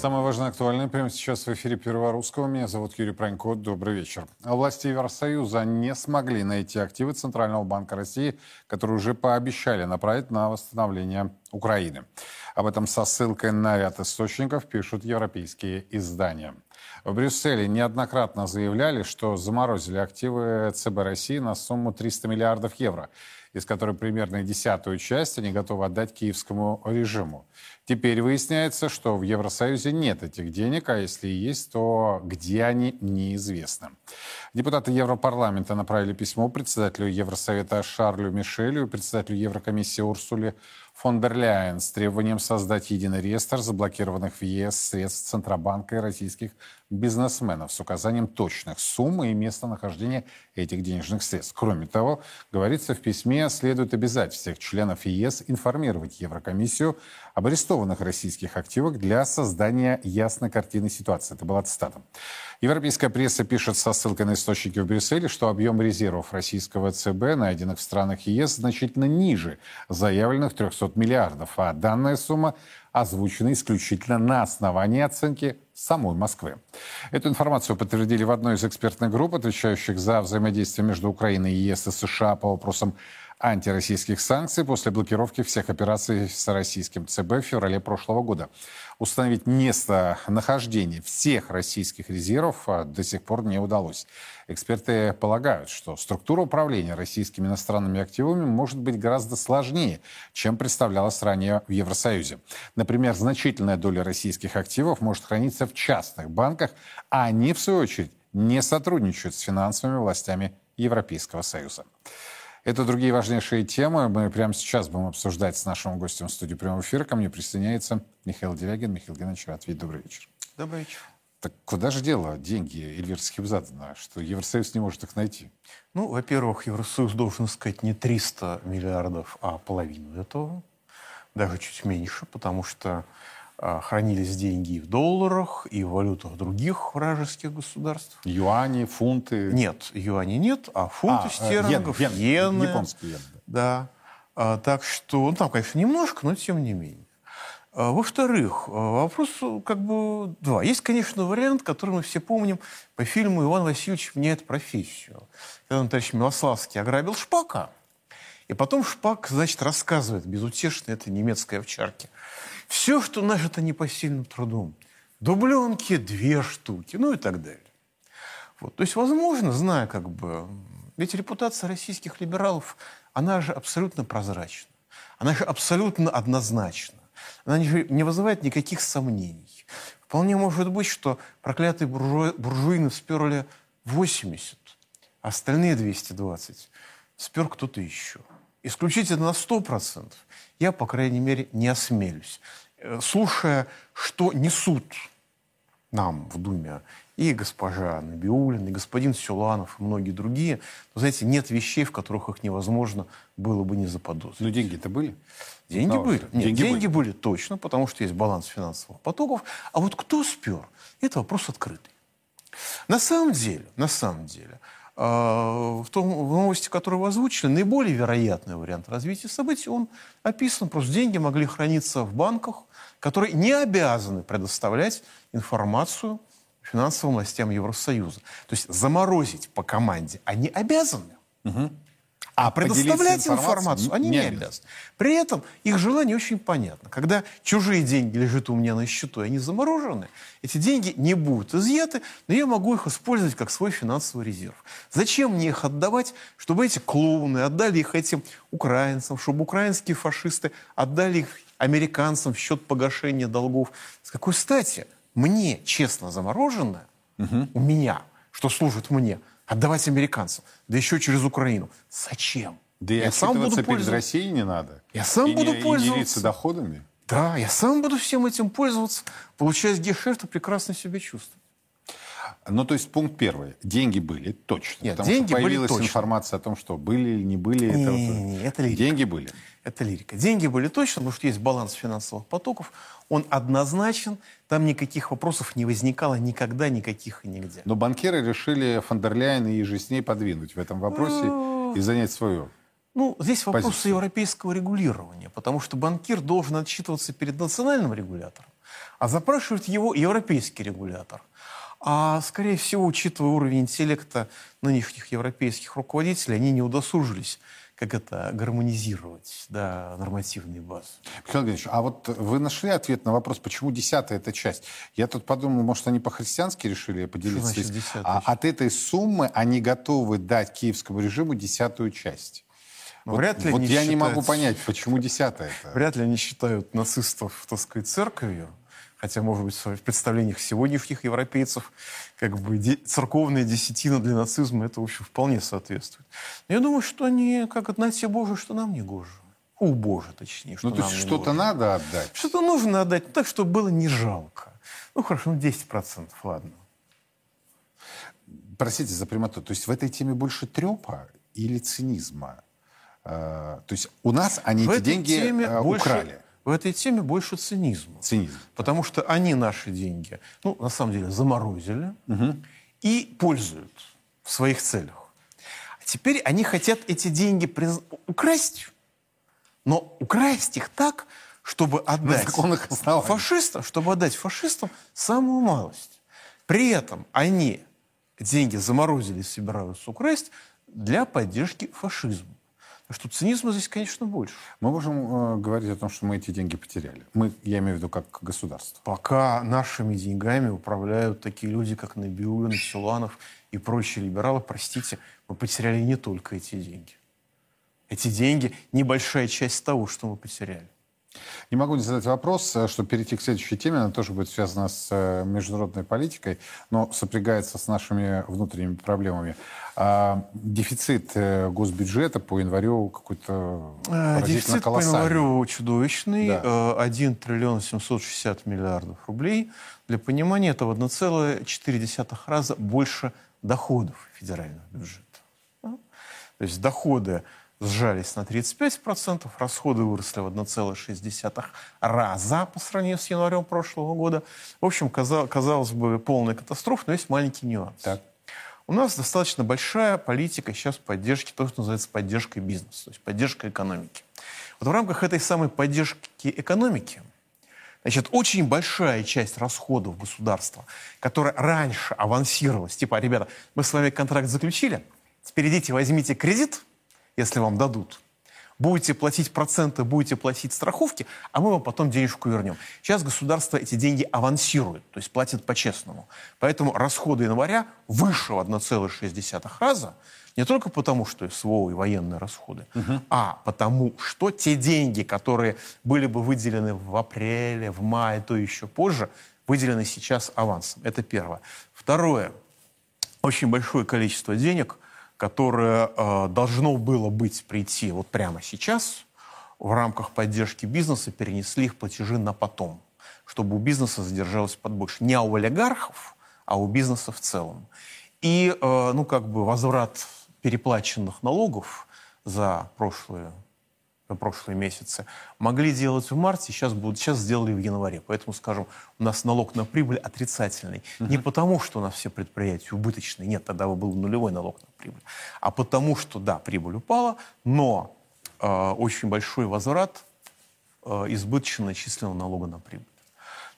Самое важное актуальное прямо сейчас в эфире Первого Русского. Меня зовут Юрий Пронько. Добрый вечер. Власти Евросоюза не смогли найти активы Центрального банка России, которые уже пообещали направить на восстановление Украины. Об этом со ссылкой на ряд источников пишут европейские издания. В Брюсселе неоднократно заявляли, что заморозили активы ЦБ России на сумму 300 миллиардов евро, из которой примерно десятую часть они готовы отдать киевскому режиму. Теперь выясняется, что в Евросоюзе нет этих денег, а если и есть, то где они, неизвестно. Депутаты Европарламента направили письмо председателю Евросовета Шарлю Мишелю и председателю Еврокомиссии Урсуле фон дер Ляйен с требованием создать единый реестр заблокированных в ЕС средств Центробанка и российских бизнесменов с указанием точных сумм и местонахождения этих денежных средств. Кроме того, говорится в письме, следует обязать всех членов ЕС информировать Еврокомиссию об арестованных российских активах для создания ясной картины ситуации. Это была цитата. Европейская пресса пишет со ссылкой на источники в Брюсселе, что объем резервов российского ЦБ, найденных в странах ЕС, значительно ниже заявленных 300 миллиардов, а данная сумма озвучена исключительно на основании оценки самой Москвы. Эту информацию подтвердили в одной из экспертных групп, отвечающих за взаимодействие между Украиной, ЕС и США по вопросам антироссийских санкций после блокировки всех операций с российским ЦБ в феврале прошлого года. Установить место нахождения всех российских резервов а, до сих пор не удалось. Эксперты полагают, что структура управления российскими иностранными активами может быть гораздо сложнее, чем представлялось ранее в Евросоюзе. Например, значительная доля российских активов может храниться в частных банках, а они, в свою очередь, не сотрудничают с финансовыми властями Европейского Союза. Это другие важнейшие темы. Мы прямо сейчас будем обсуждать с нашим гостем в студии прямого эфира. Ко мне присоединяется Михаил Делягин. Михаил Геннадьевич, рад видеть. Добрый вечер. Добрый вечер. Так куда же дело деньги Эльвира Схибзадана, что Евросоюз не может их найти? Ну, во-первых, Евросоюз должен искать не 300 миллиардов, а половину этого, даже чуть меньше, потому что хранились деньги и в долларах, и в валютах других вражеских государств. Юани, фунты? Нет, юани нет, а фунты а, стерлингов, йен, йен, иены. Японские йены. Да. А, так что, ну, там, конечно, немножко, но тем не менее. А, во-вторых, вопрос как бы два. Есть, конечно, вариант, который мы все помним по фильму «Иван Васильевич меняет профессию». Когда он, товарищ Милославский ограбил Шпака, и потом Шпак, значит, рассказывает безутешно этой немецкой овчарке – все, что нажито непосильным трудом. Дубленки две штуки, ну и так далее. Вот. То есть, возможно, зная как бы... Ведь репутация российских либералов, она же абсолютно прозрачна. Она же абсолютно однозначна. Она не, не вызывает никаких сомнений. Вполне может быть, что проклятые буржуи, буржуины сперли 80, а остальные 220 спер кто-то еще. Исключительно на 100% я, по крайней мере, не осмелюсь. Э, слушая, что несут нам в Думе и госпожа Набиулина, и господин Сюланов, и многие другие, то, знаете, нет вещей, в которых их невозможно было бы не заподозрить. Но деньги-то были? Деньги ну, были. Нет, деньги, деньги были. были точно, потому что есть баланс финансовых потоков. А вот кто спер, это вопрос открытый. На самом деле, на самом деле, в, том, в новости, которую вы озвучили, наиболее вероятный вариант развития событий, он описан. Просто деньги могли храниться в банках, которые не обязаны предоставлять информацию финансовым властям Евросоюза. То есть заморозить по команде они обязаны. Угу. А предоставлять информацию они не, не обязаны. При этом их желание очень понятно. Когда чужие деньги лежат у меня на счету, и они заморожены, эти деньги не будут изъяты, но я могу их использовать как свой финансовый резерв. Зачем мне их отдавать, чтобы эти клоуны отдали их этим украинцам, чтобы украинские фашисты отдали их американцам в счет погашения долгов? С какой стати мне честно замороженное, угу. у меня, что служит мне – отдавать американцам, да еще через Украину. Зачем? Да я сам буду перед. Россией не надо. Я сам и буду не, пользоваться. И делиться доходами. Да, я сам буду всем этим пользоваться, получая гешефт и прекрасно себя чувствовать. Ну, то есть пункт первый. Деньги были, точно. Нет, потому деньги что появилась были точно. информация о том, что были или не были. Не, это, не, не, это лирика. Деньги были. Это лирика. Деньги были точно, потому что есть баланс финансовых потоков. Он однозначен. Там никаких вопросов не возникало никогда, никаких и нигде. Но банкиры решили Фондерляйн и же с ней подвинуть в этом вопросе и занять свое. Ну, здесь вопрос позицию. европейского регулирования, потому что банкир должен отчитываться перед национальным регулятором. а запрашивает его европейский регулятор. А, скорее всего, учитывая уровень интеллекта нынешних европейских руководителей, они не удосужились как это гармонизировать, да, нормативные базы. Михаил Григорьевич, а вот вы нашли ответ на вопрос, почему десятая эта часть? Я тут подумал, может, они по-христиански решили поделиться? Что значит а от этой суммы они готовы дать киевскому режиму десятую часть. Но вот, вряд ли вот я считают... не могу понять, почему десятая это. Вряд ли они считают нацистов, так сказать, церковью хотя, может быть, в представлениях сегодняшних европейцев, как бы церковная десятина для нацизма это, в общем, вполне соответствует. Но я думаю, что они, как одна те Божие, что нам не гоже. У Боже, точнее, что Ну, то есть что-то надо отдать? Что-то нужно отдать, ну, так, чтобы было не жалко. Ну, хорошо, ну, 10%, ладно. Простите за прямоту. То есть в этой теме больше трепа или цинизма? Э, то есть у нас они в эти деньги теме э, больше... в этой теме больше цинизма. Цинизм. Потому что они наши деньги, ну, на самом деле, заморозили угу. и пользуют в своих целях. А теперь они хотят эти деньги приз... украсть, но украсть их так, чтобы отдать фашистам, чтобы отдать фашистам самую малость. При этом они деньги заморозили собираются украсть для поддержки фашизма что цинизма здесь, конечно, больше. Мы можем э, говорить о том, что мы эти деньги потеряли. Мы, я имею в виду, как государство. Пока нашими деньгами управляют такие люди, как Набиулин, Силуанов и прочие либералы, простите, мы потеряли не только эти деньги. Эти деньги – небольшая часть того, что мы потеряли. Не могу не задать вопрос, э, чтобы перейти к следующей теме. Она тоже будет связана с э, международной политикой, но сопрягается с нашими внутренними проблемами. А, дефицит э, госбюджета по январю какой-то Дефицит по январю чудовищный. Да. 1 триллион 760 миллиардов рублей. Для понимания, это в 1,4 раза больше доходов федерального бюджета. То есть доходы сжались на 35%, расходы выросли в 1,6 раза по сравнению с январем прошлого года. В общем, казалось бы, полная катастрофа, но есть маленький нюанс. Так. У нас достаточно большая политика сейчас поддержки, то, что называется поддержкой бизнеса, то есть поддержка экономики. Вот в рамках этой самой поддержки экономики Значит, очень большая часть расходов государства, которая раньше авансировалась, типа, ребята, мы с вами контракт заключили, теперь идите, возьмите кредит, если вам дадут. Будете платить проценты, будете платить страховки, а мы вам потом денежку вернем. Сейчас государство эти деньги авансирует, то есть платит по-честному. Поэтому расходы января выше в 1,6 раза, не только потому, что СВО и военные расходы, угу. а потому, что те деньги, которые были бы выделены в апреле, в мае, то еще позже, выделены сейчас авансом. Это первое. Второе. Очень большое количество денег – которое э, должно было быть прийти вот прямо сейчас, в рамках поддержки бизнеса перенесли их платежи на потом, чтобы у бизнеса задержалось подбольше. Не у олигархов, а у бизнеса в целом. И, э, ну, как бы возврат переплаченных налогов за прошлые прошлые месяцы, могли делать в марте, сейчас, будут, сейчас сделали в январе. Поэтому, скажем, у нас налог на прибыль отрицательный. Угу. Не потому, что у нас все предприятия убыточные, нет, тогда бы был нулевой налог на прибыль, а потому, что, да, прибыль упала, но э, очень большой возврат э, избыточно начисленного налога на прибыль.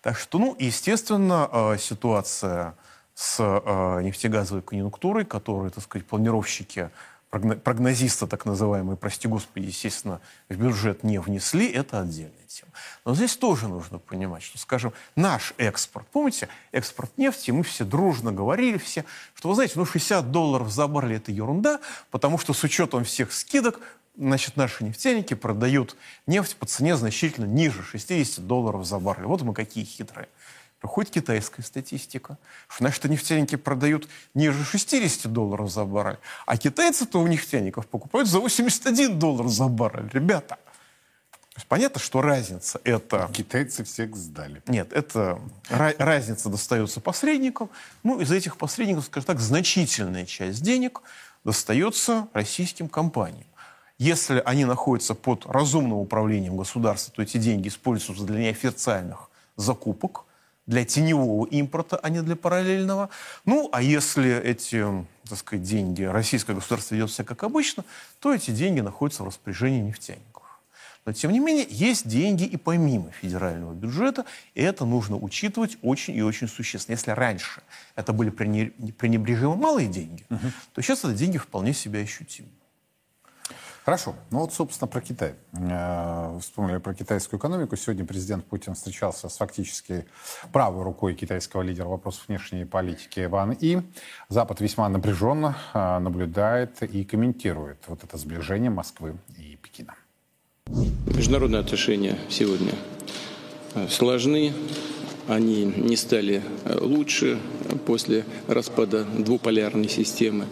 Так что, ну, естественно, э, ситуация с э, нефтегазовой конъюнктурой, которую, так сказать, планировщики прогнозиста, так называемый, прости господи, естественно, в бюджет не внесли, это отдельная тема. Но здесь тоже нужно понимать, что, скажем, наш экспорт, помните, экспорт нефти, мы все дружно говорили все, что, вы знаете, ну 60 долларов за баррель это ерунда, потому что с учетом всех скидок, значит, наши нефтяники продают нефть по цене значительно ниже 60 долларов за баррель. Вот мы какие хитрые. Приходит китайская статистика, что наши нефтяники продают ниже 60 долларов за баррель, а китайцы-то у нефтяников покупают за 81 доллар за баррель. Ребята, понятно, что разница это... Китайцы всех сдали. Нет, это разница достается посредникам. Ну, из этих посредников, скажем так, значительная часть денег достается российским компаниям. Если они находятся под разумным управлением государства, то эти деньги используются для неофициальных закупок – для теневого импорта, а не для параллельного. Ну, а если эти, так сказать, деньги российское государство ведет себя как обычно, то эти деньги находятся в распоряжении нефтяников. Но, тем не менее, есть деньги и помимо федерального бюджета, и это нужно учитывать очень и очень существенно. Если раньше это были пренебрежимо малые деньги, угу. то сейчас это деньги вполне себе ощутимы. Хорошо. Ну вот, собственно, про Китай. Э, вспомнили про китайскую экономику. Сегодня президент Путин встречался с фактически правой рукой китайского лидера вопросов внешней политики Ван И. Запад весьма напряженно э, наблюдает и комментирует вот это сближение Москвы и Пекина. Международные отношения сегодня э, сложны. Они не стали лучше после распада двуполярной системы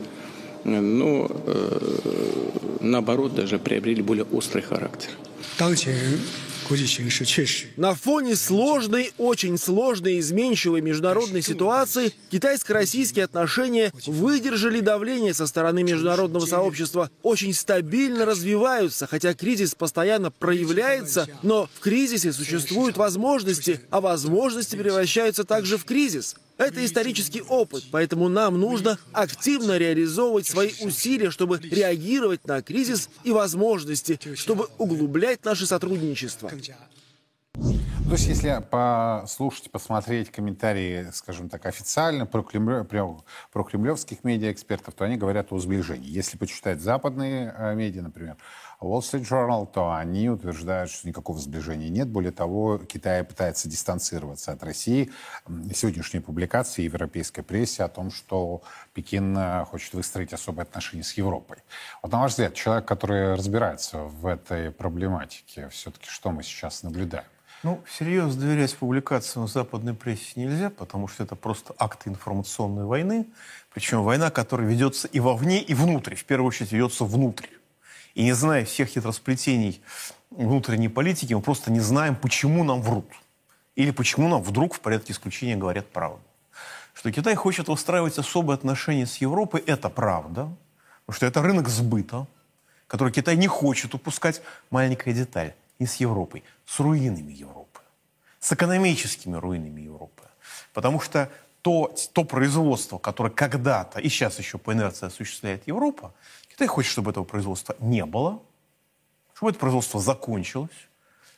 но э, наоборот даже приобрели более острый характер. На фоне сложной, очень сложной и изменчивой международной ситуации китайско-российские отношения выдержали давление со стороны международного сообщества, очень стабильно развиваются, хотя кризис постоянно проявляется, но в кризисе существуют возможности, а возможности превращаются также в кризис. Это исторический опыт, поэтому нам нужно активно реализовывать свои усилия, чтобы реагировать на кризис и возможности, чтобы углублять наше сотрудничество. То есть, если послушать, посмотреть комментарии, скажем так, официально про, кремль, про кремлевских медиаэкспертов, то они говорят о сближении. Если почитать западные э, медиа, например, Wall Street Journal, то они утверждают, что никакого сближения нет. Более того, Китай пытается дистанцироваться от России. Сегодняшние публикации европейской прессе о том, что Пекин э, хочет выстроить особые отношения с Европой. Вот на ваш взгляд, человек, который разбирается в этой проблематике, все-таки что мы сейчас наблюдаем? Ну, всерьез доверять публикациям в западной прессе нельзя, потому что это просто акты информационной войны. Причем война, которая ведется и вовне, и внутрь. В первую очередь ведется внутрь. И не зная всех хитросплетений внутренней политики, мы просто не знаем, почему нам врут. Или почему нам вдруг в порядке исключения говорят правду. Что Китай хочет устраивать особые отношения с Европой, это правда. Потому что это рынок сбыта, который Китай не хочет упускать. Маленькая деталь. И с Европой. С руинами Европы. С экономическими руинами Европы. Потому что то, то производство, которое когда-то и сейчас еще по инерции осуществляет Европа, Китай хочет, чтобы этого производства не было, чтобы это производство закончилось,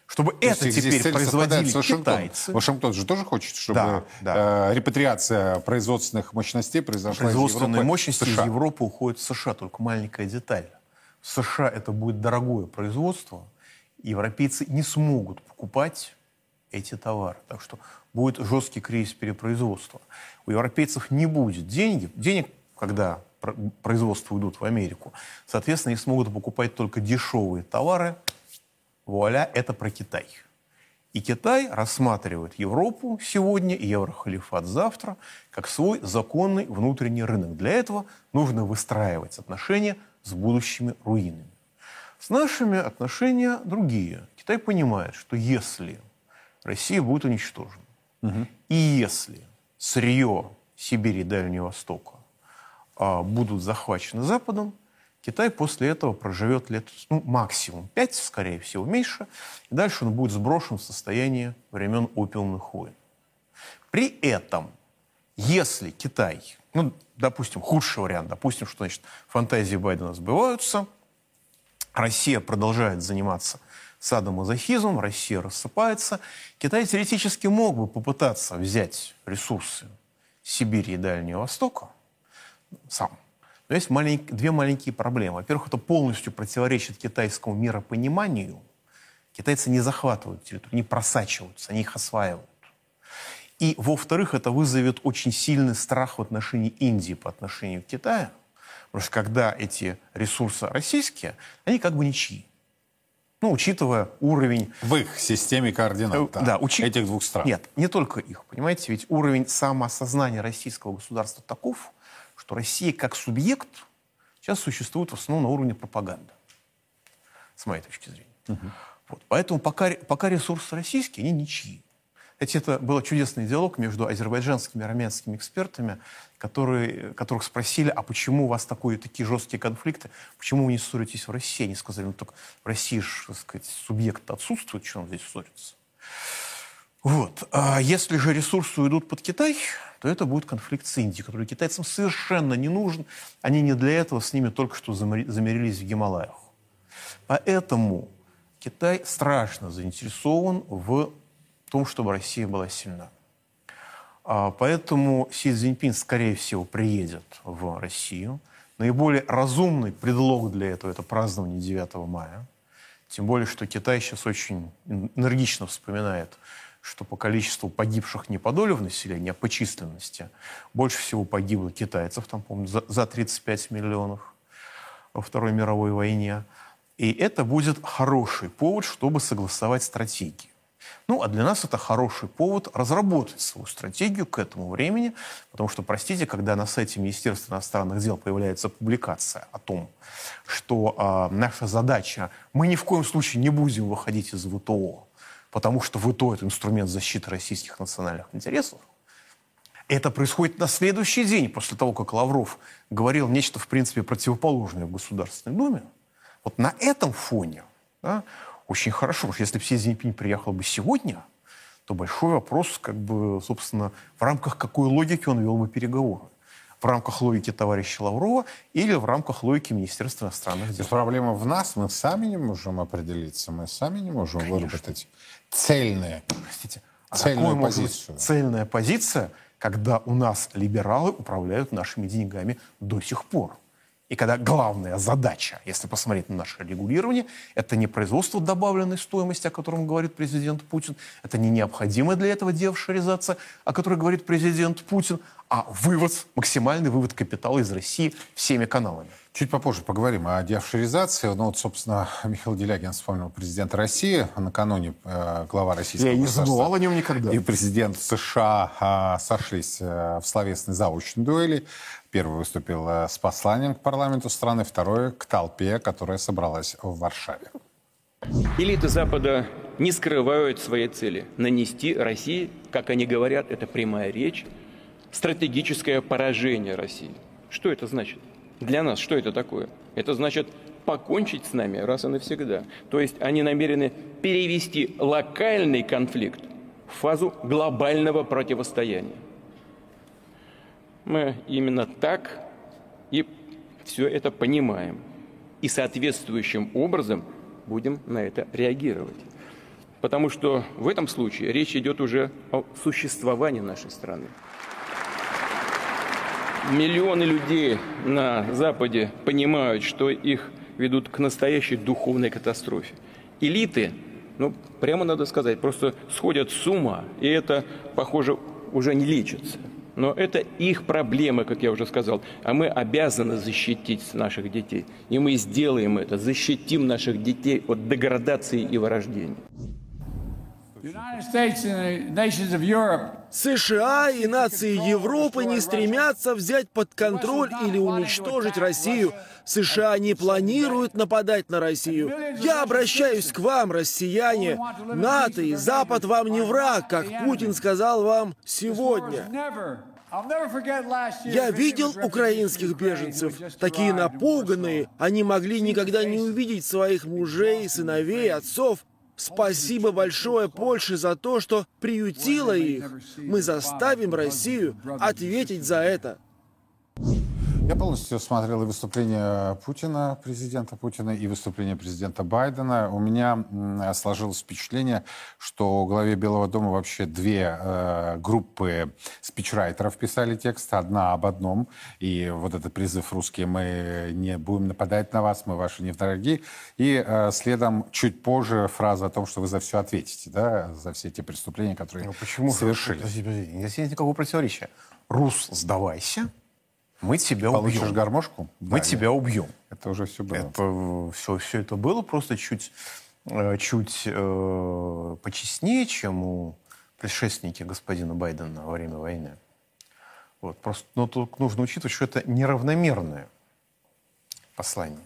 чтобы То это теперь производили китайцы. Вашингтон же тоже хочет, чтобы да, да. Э, репатриация производственных мощностей произошла Производственные из мощности США. из Европы уходят в США. Только маленькая деталь. В США это будет дорогое производство, европейцы не смогут покупать эти товары. Так что будет жесткий кризис перепроизводства. У европейцев не будет денег, денег, когда производства уйдут в Америку. Соответственно, они смогут покупать только дешевые товары. Вуаля, это про Китай. И Китай рассматривает Европу сегодня и Еврохалифат завтра как свой законный внутренний рынок. Для этого нужно выстраивать отношения с будущими руинами. С нашими отношения другие. Китай понимает, что если Россия будет уничтожена, угу. и если сырье Сибири и Дальнего Востока будут захвачены Западом, Китай после этого проживет лет ну, максимум 5, скорее всего, меньше, и дальше он будет сброшен в состояние времен опиумных войн. При этом, если Китай, ну, допустим, худший вариант, допустим, что значит, фантазии Байдена сбываются, Россия продолжает заниматься садомазохизмом, Россия рассыпается, Китай теоретически мог бы попытаться взять ресурсы Сибири и Дальнего Востока, сам. Но есть малень... две маленькие проблемы. Во-первых, это полностью противоречит китайскому миропониманию. Китайцы не захватывают территорию, не просачиваются, они их осваивают. И, во-вторых, это вызовет очень сильный страх в отношении Индии по отношению к Китаю. Потому что когда эти ресурсы российские, они как бы ничьи. Ну, учитывая уровень... В их системе координат, да, да учи... этих двух стран. Нет, не только их, понимаете, ведь уровень самоосознания российского государства таков, что Россия как субъект сейчас существует в основном на уровне пропаганды, с моей точки зрения. Угу. Вот. Поэтому пока, пока ресурсы российские, они ничьи. Кстати, это был чудесный диалог между азербайджанскими и армянскими экспертами, которые, которых спросили, а почему у вас такое, такие жесткие конфликты, почему вы не ссоритесь в России? Они сказали, ну так в России же, так сказать, субъект отсутствует, что он здесь ссорится. Вот. А если же ресурсы уйдут под Китай, то это будет конфликт с Индией, который китайцам совершенно не нужен. Они не для этого с ними только что замирились в Гималаях. Поэтому Китай страшно заинтересован в том, чтобы Россия была сильна. А, поэтому Си Цзиньпин, скорее всего, приедет в Россию. Наиболее разумный предлог для этого – это празднование 9 мая. Тем более, что Китай сейчас очень энергично вспоминает, что по количеству погибших не по доле в населении, а по численности больше всего погибло китайцев, там, по за, за 35 миллионов во Второй мировой войне. И это будет хороший повод, чтобы согласовать стратегии. Ну, а для нас это хороший повод разработать свою стратегию к этому времени, потому что, простите, когда на сайте Министерства иностранных дел появляется публикация о том, что э, наша задача, мы ни в коем случае не будем выходить из ВТО, потому что ВТО – это инструмент защиты российских национальных интересов, это происходит на следующий день после того, как Лавров говорил нечто, в принципе, противоположное в Государственной Думе. Вот на этом фоне да, очень хорошо. Что если бы Си Цзиньпинь приехал бы сегодня, то большой вопрос, как бы, собственно, в рамках какой логики он вел бы переговоры. В рамках логики товарища Лаврова или в рамках логики Министерства иностранных дел. Проблема в нас, мы сами не можем определиться, мы сами не можем Конечно. выработать цельные, Простите, а цельную позицию. Цельная позиция, когда у нас либералы управляют нашими деньгами до сих пор. И когда главная задача, если посмотреть на наше регулирование, это не производство добавленной стоимости, о котором говорит президент Путин, это не необходимая для этого девшеризация, о которой говорит президент Путин, а вывод, максимальный вывод капитала из России всеми каналами. Чуть попозже поговорим о деофшоризации. Ну вот, собственно, Михаил Делягин вспомнил президента России. Накануне э, глава российского Я не забывал о нем никогда. И президент США э, сошлись э, в словесной заочной дуэли. Первый выступил э, с посланием к парламенту страны, второй к толпе, которая собралась в Варшаве. Элиты Запада не скрывают своей цели – нанести России, как они говорят, это прямая речь, стратегическое поражение России. Что это значит? Для нас что это такое? Это значит покончить с нами раз и навсегда. То есть они намерены перевести локальный конфликт в фазу глобального противостояния. Мы именно так и все это понимаем. И соответствующим образом будем на это реагировать. Потому что в этом случае речь идет уже о существовании нашей страны. Миллионы людей на Западе понимают, что их ведут к настоящей духовной катастрофе. Элиты, ну, прямо надо сказать, просто сходят с ума, и это, похоже, уже не лечится. Но это их проблемы, как я уже сказал. А мы обязаны защитить наших детей. И мы сделаем это, защитим наших детей от деградации и вырождения. США и нации Европы не стремятся взять под контроль или уничтожить Россию. США не планируют нападать на Россию. Я обращаюсь к вам, россияне. НАТО и Запад вам не враг, как Путин сказал вам сегодня. Я видел украинских беженцев, такие напуганные, они могли никогда не увидеть своих мужей, сыновей, отцов. Спасибо большое Польше за то, что приютила их. Мы заставим Россию ответить за это. Я полностью смотрел и выступление Путина, президента Путина, и выступление президента Байдена. У меня сложилось впечатление, что главе Белого дома вообще две э, группы спичрайтеров писали текст. Одна об одном. И вот этот призыв «Русские, мы не будем нападать на вас, мы ваши не враги». И э, следом чуть позже фраза о том, что вы за все ответите, да, за все те преступления, которые ну, почему совершили. Подожди, подожди, здесь нет никакого противоречия. Рус, сдавайся мы тебя Получишь убьем. гармошку? Мы да, тебя нет. убьем. Это уже все было. Это, все, все это было просто чуть, э, чуть э, почестнее, чем у предшественники господина Байдена во время войны. Вот, просто, но тут нужно учитывать, что это неравномерное послание.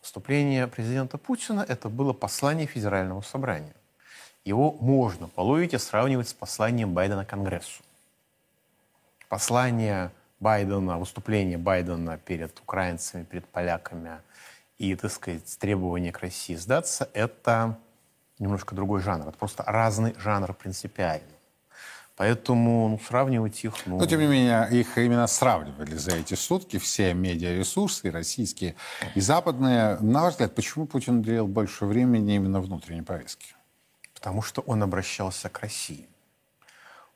Выступление президента Путина – это было послание Федерального собрания. Его можно по логике сравнивать с посланием Байдена Конгрессу. Послание Байдена, выступление Байдена перед украинцами, перед поляками и, так сказать, требование к России сдаться, это немножко другой жанр. Это просто разный жанр принципиально. Поэтому ну, сравнивать их... Ну... Но, тем не менее, их именно сравнивали за эти сутки все медиаресурсы, и российские, и западные. На ваш взгляд, почему Путин уделил больше времени именно внутренней повестке? Потому что он обращался к России.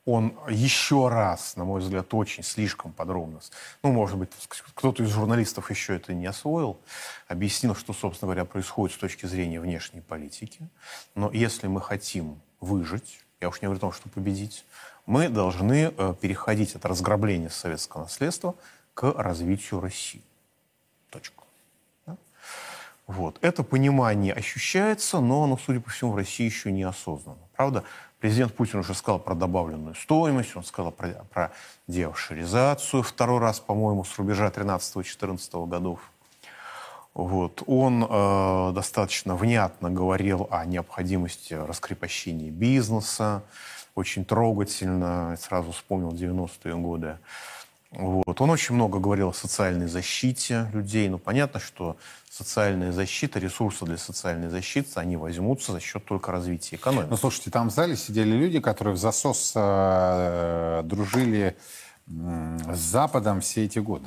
Он еще раз, на мой взгляд, очень слишком подробно, ну, может быть, кто-то из журналистов еще это не освоил, объяснил, что, собственно говоря, происходит с точки зрения внешней политики. Но если мы хотим выжить, я уж не говорю о том, что победить, мы должны э, переходить от разграбления советского наследства к развитию России. Точка. Да? Вот. Это понимание ощущается, но оно, судя по всему, в России еще не осознано. Правда, президент Путин уже сказал про добавленную стоимость, он сказал про, про деофшеризацию второй раз, по-моему, с рубежа 13-14 годов. Вот. Он э, достаточно внятно говорил о необходимости раскрепощения бизнеса, очень трогательно, сразу вспомнил 90-е годы. Вот. Он очень много говорил о социальной защите людей. Ну, понятно, что социальная защита, ресурсы для социальной защиты, они возьмутся за счет только развития экономики. Ну, слушайте, там в зале сидели люди, которые в засос э, дружили э, с Западом все эти годы.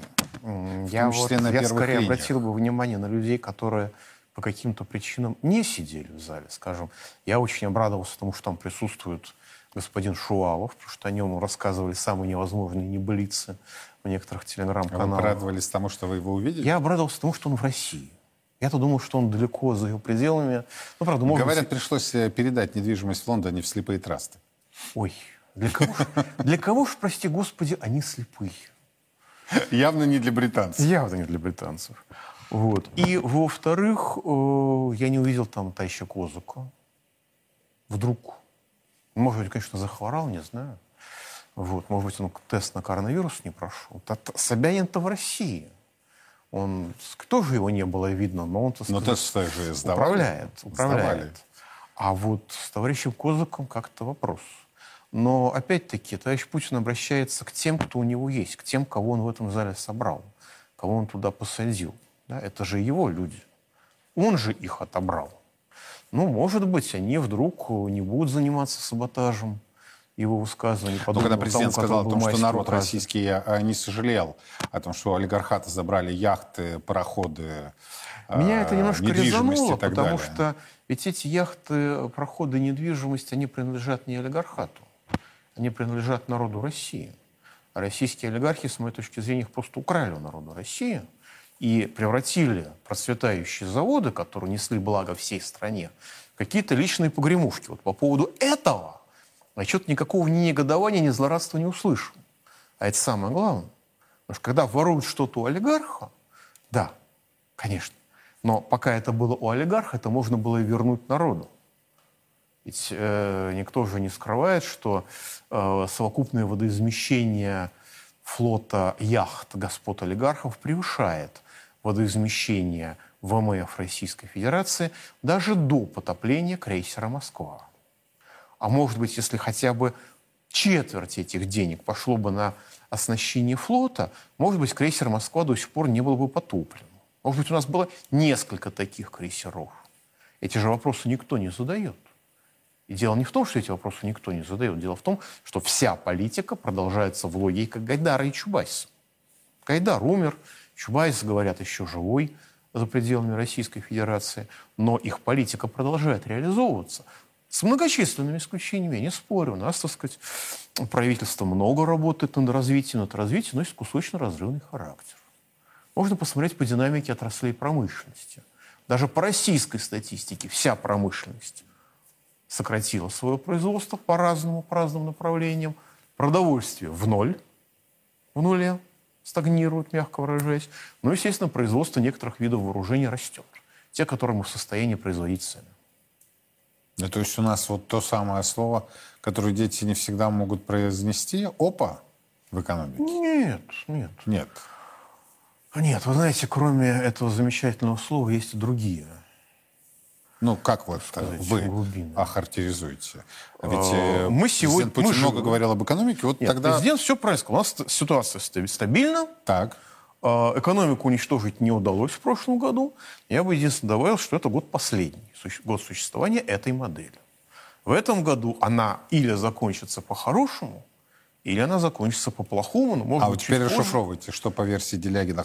Я, вот, я скорее линиях. обратил бы внимание на людей, которые по каким-то причинам не сидели в зале, скажем. Я очень обрадовался тому, что там присутствуют господин Шуалов, потому что о нем рассказывали самые невозможные небылицы в некоторых телеграм-каналах. А вы обрадовались тому, что вы его увидели? Я обрадовался тому, что он в России. Я-то думал, что он далеко за его пределами. Ну, правда, может Говорят, быть... пришлось э, передать недвижимость в Лондоне в слепые трасты. Ой, для кого, ж, для кого ж, прости господи, они слепые? Явно не для британцев. Явно не для британцев. Вот. И, во-вторых, э, я не увидел там Тайща Козука. Вдруг может быть, конечно, захворал, не знаю. Вот, может быть, он тест на коронавирус не прошел. Собянин-то в России. Он тоже его не было видно, но он, сказать, но тест же сдавали. управляет. управляет. Сдавали. А вот с товарищем Козыком как-то вопрос. Но опять-таки товарищ Путин обращается к тем, кто у него есть, к тем, кого он в этом зале собрал, кого он туда посадил. Да? Это же его люди. Он же их отобрал. Ну, может быть, они вдруг не будут заниматься саботажем его высказываний. Но когда президент тому, сказал о том, что народ праздник. российский а, не сожалел о том, что олигархаты забрали яхты, пароходы, Меня это немножко резануло, потому далее. что ведь эти яхты, пароходы, недвижимость, они принадлежат не олигархату, они принадлежат народу России. А российские олигархи, с моей точки зрения, их просто украли у народа России – и превратили процветающие заводы, которые несли благо всей стране, в какие-то личные погремушки. Вот по поводу этого я что-то никакого ни негодования, ни злорадства не услышу. А это самое главное. Потому что когда воруют что-то у олигарха, да, конечно. Но пока это было у олигарха, это можно было вернуть народу. Ведь э, никто же не скрывает, что э, совокупное водоизмещение флота яхт господ олигархов превышает водоизмещения ВМФ Российской Федерации даже до потопления крейсера «Москва». А может быть, если хотя бы четверть этих денег пошло бы на оснащение флота, может быть, крейсер «Москва» до сих пор не был бы потоплен. Может быть, у нас было несколько таких крейсеров. Эти же вопросы никто не задает. И дело не в том, что эти вопросы никто не задает. Дело в том, что вся политика продолжается в логике Гайдара и Чубайса. Гайдар умер, Чубайс, говорят, еще живой за пределами Российской Федерации, но их политика продолжает реализовываться. С многочисленными исключениями, я не спорю. У нас, так сказать, правительство много работает над развитием, но это развитие носит кусочно-разрывный характер. Можно посмотреть по динамике отраслей промышленности. Даже по российской статистике вся промышленность сократила свое производство по разному, по разным направлениям. Продовольствие в ноль, в нуле стагнируют, мягко выражаясь. Но, естественно, производство некоторых видов вооружений растет. Те, которые мы в состоянии производить сами. Да, то есть у нас вот то самое слово, которое дети не всегда могут произнести, опа, в экономике? Нет, нет. Нет. Нет, вы знаете, кроме этого замечательного слова есть и другие – ну, как вот сказать, вы глубина. охарактеризуете? Ведь э, мы сегодня Путин мы много же... говорил об экономике, вот Нет, тогда... Президент все правильно сказал. У нас ситуация стабильна. Так. А, экономику уничтожить не удалось в прошлом году. Я бы единственное добавил, что это год последний, год существования этой модели. В этом году она или закончится по-хорошему, или она закончится по-плохому. Но, может а вот теперь позже. расшифровывайте, что по версии Делягина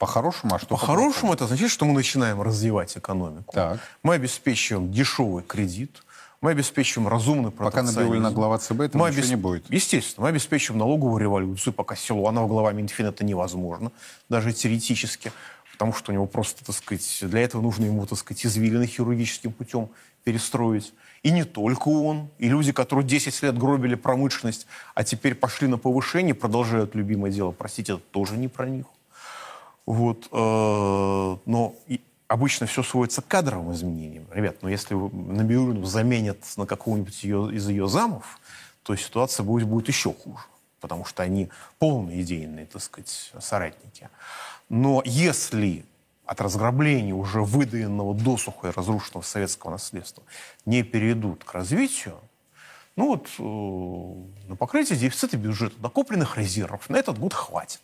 по-хорошему, а что По-хорошему это означает, что мы начинаем развивать экономику. Так. Мы обеспечиваем дешевый кредит, мы обеспечиваем разумный Пока протекционизм. Набиулина глава ЦБ, этого Мы ничего обес- не будет. Естественно, мы обеспечиваем налоговую революцию, пока Силуанова глава Минфина это невозможно, даже теоретически, потому что у него просто, так сказать, для этого нужно ему, так сказать, извилины хирургическим путем перестроить. И не только он, и люди, которые 10 лет гробили промышленность, а теперь пошли на повышение, продолжают любимое дело. Простите, это тоже не про них. Вот, э, но и обычно все сводится к кадровым изменениям. Ребят, ну если вы Набиуллину заменят на какого-нибудь ее, из ее замов, то ситуация будет, будет еще хуже, потому что они полные идейные, так сказать, соратники. Но если от разграбления уже выдаенного досуха и разрушенного советского наследства не перейдут к развитию, ну вот э, на покрытие дефицита бюджета накопленных резервов на этот год хватит.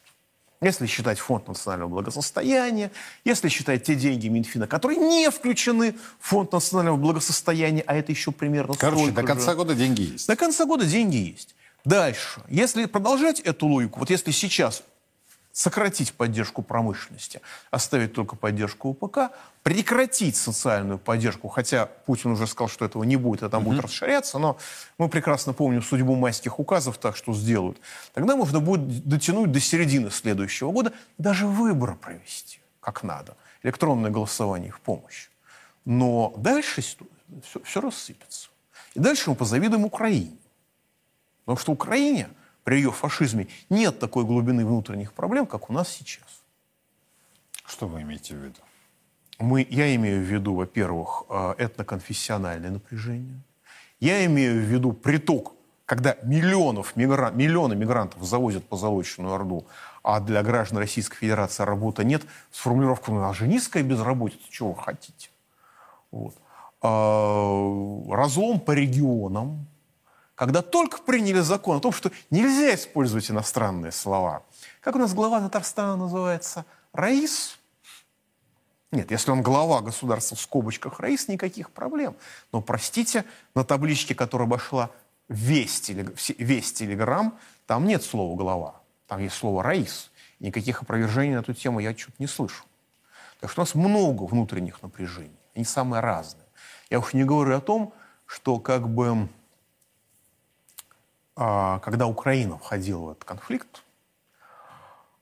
Если считать фонд национального благосостояния, если считать те деньги Минфина, которые не включены в фонд национального благосостояния, а это еще примерно Короче, до конца же. года деньги есть. До конца года деньги есть. Дальше, если продолжать эту логику, вот если сейчас сократить поддержку промышленности, оставить только поддержку УПК, прекратить социальную поддержку, хотя Путин уже сказал, что этого не будет, это будет расширяться, но мы прекрасно помним судьбу майских указов, так что сделают. Тогда можно будет дотянуть до середины следующего года, даже выборы провести, как надо. Электронное голосование в помощь. Но дальше все, все рассыпется. И дальше мы позавидуем Украине. Потому что Украине при ее фашизме нет такой глубины внутренних проблем, как у нас сейчас. Что вы имеете в виду? Мы, я имею в виду, во-первых, э, этноконфессиональное напряжение. Я имею в виду приток, когда миллионов мигра... миллионы мигрантов завозят позолоченную Орду, а для граждан Российской Федерации работы нет, с формулировкой «ну, нас же низкая безработица, чего вы хотите?» вот. А, Разлом по регионам, когда только приняли закон о том, что нельзя использовать иностранные слова. Как у нас глава Татарстана называется? Раис? Нет, если он глава государства в скобочках Раис, никаких проблем. Но, простите, на табличке, которая обошла весь, телег... весь телеграмм, там нет слова «глава». Там есть слово «Раис». Никаких опровержений на эту тему я чуть не слышу. Так что у нас много внутренних напряжений. Они самые разные. Я уж не говорю о том, что как бы, когда Украина входила в этот конфликт,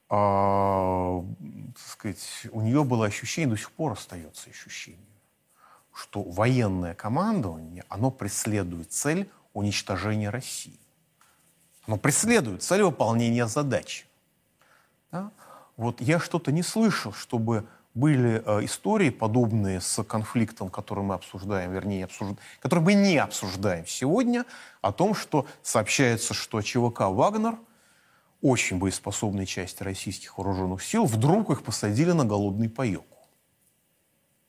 а, так сказать, у нее было ощущение, до сих пор остается ощущение, что военное командование, оно преследует цель уничтожения России. Оно преследует цель выполнения задачи. Да? Вот я что-то не слышал, чтобы были э, истории, подобные с конфликтом, который мы обсуждаем, вернее, обсужд... который мы не обсуждаем сегодня, о том, что сообщается, что ЧВК «Вагнер», очень боеспособные части российских вооруженных сил, вдруг их посадили на голодный паек.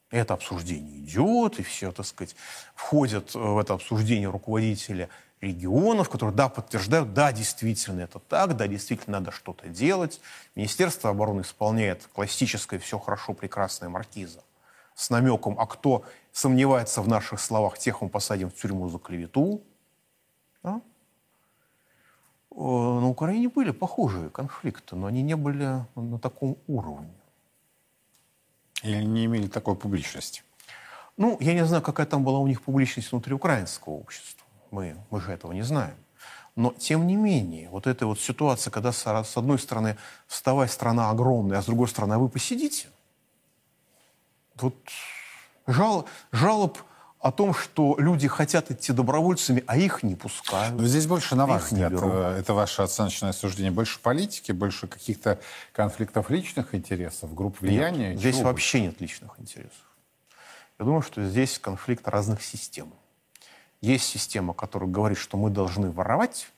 Это обсуждение идет, и все, так сказать, входят э, в это обсуждение руководители регионов, которые, да, подтверждают, да, действительно это так, да, действительно надо что-то делать. Министерство обороны исполняет классическое «все хорошо, прекрасное маркиза» с намеком, а кто сомневается в наших словах, тех мы посадим в тюрьму за клевету. Да? Э, На Украине были похожие конфликты, но они не были на таком уровне. Или не имели такой публичности? Ну, я не знаю, какая там была у них публичность внутри украинского общества. Мы, мы же этого не знаем. Но, тем не менее, вот эта вот ситуация, когда с, одной стороны вставай, страна огромная, а с другой стороны а вы посидите, вот жал, жалоб о том, что люди хотят идти добровольцами, а их не пускают. Но здесь больше, на ваш взгляд, э, это ваше оценочное суждение, больше политики, больше каких-то конфликтов личных интересов, групп влияния? Нет, здесь вообще нет личных интересов. Я думаю, что здесь конфликт разных систем. Есть система, которая говорит, что мы должны воровать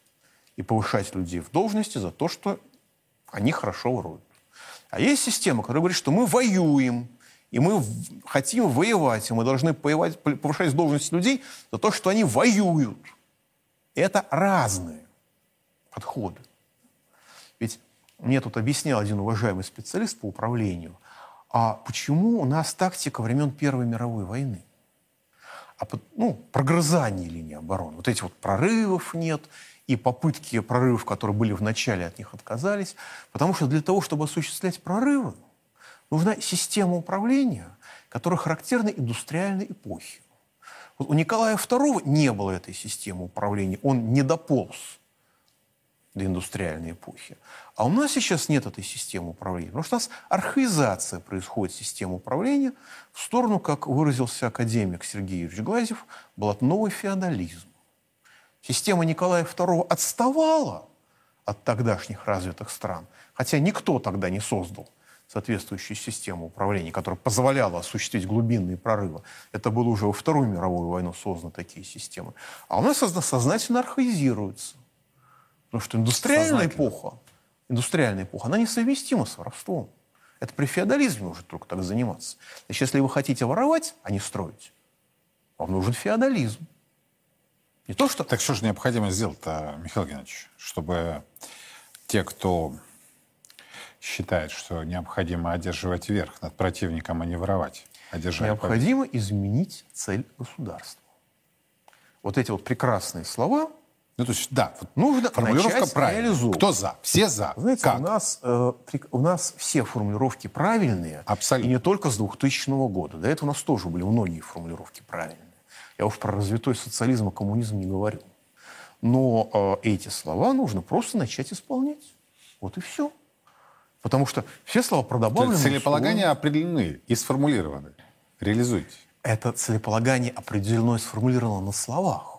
и повышать людей в должности за то, что они хорошо воруют. А есть система, которая говорит, что мы воюем, и мы хотим воевать, и мы должны воевать, повышать должность людей за то, что они воюют. Это разные подходы. Ведь мне тут объяснял один уважаемый специалист по управлению, а почему у нас тактика времен Первой мировой войны? А ну, прогрызание линии обороны. Вот эти вот прорывов нет, и попытки прорывов, которые были в начале, от них отказались. Потому что для того, чтобы осуществлять прорывы, нужна система управления, которая характерна индустриальной эпохе. Вот у Николая II не было этой системы управления, он не дополз до индустриальной эпохи. А у нас сейчас нет этой системы управления, потому что у нас архаизация происходит системы управления в сторону, как выразился академик Сергей Юрьевич Глазев, блатной феодализм. Система Николая II отставала от тогдашних развитых стран, хотя никто тогда не создал соответствующую систему управления, которая позволяла осуществить глубинные прорывы. Это было уже во Вторую мировую войну созданы такие системы. А у нас сознательно архаизируются. Потому что индустриальная эпоха, индустриальная эпоха, она несовместима с воровством. Это при феодализме может только так заниматься. Значит, если вы хотите воровать, а не строить, вам нужен феодализм. Не то, что... Так что же необходимо сделать-то, Михаил Геннадьевич, чтобы те, кто считает, что необходимо одерживать верх над противником, а не воровать. Одержать необходимо победу. изменить цель государства. Вот эти вот прекрасные слова ну, то есть, да, вот нужно формулировка правильная. Кто за? Все за. Знаете, как? У, нас, э, у нас все формулировки правильные. Абсолютно. И не только с 2000 года. До этого у нас тоже были многие формулировки правильные. Я уж про развитой социализм и коммунизм не говорю. Но э, эти слова нужно просто начать исполнять. Вот и все. Потому что все слова продобавлены... Целеполагания условия. определены и сформулированы. Реализуйте. Это целеполагание определено и сформулировано на словах.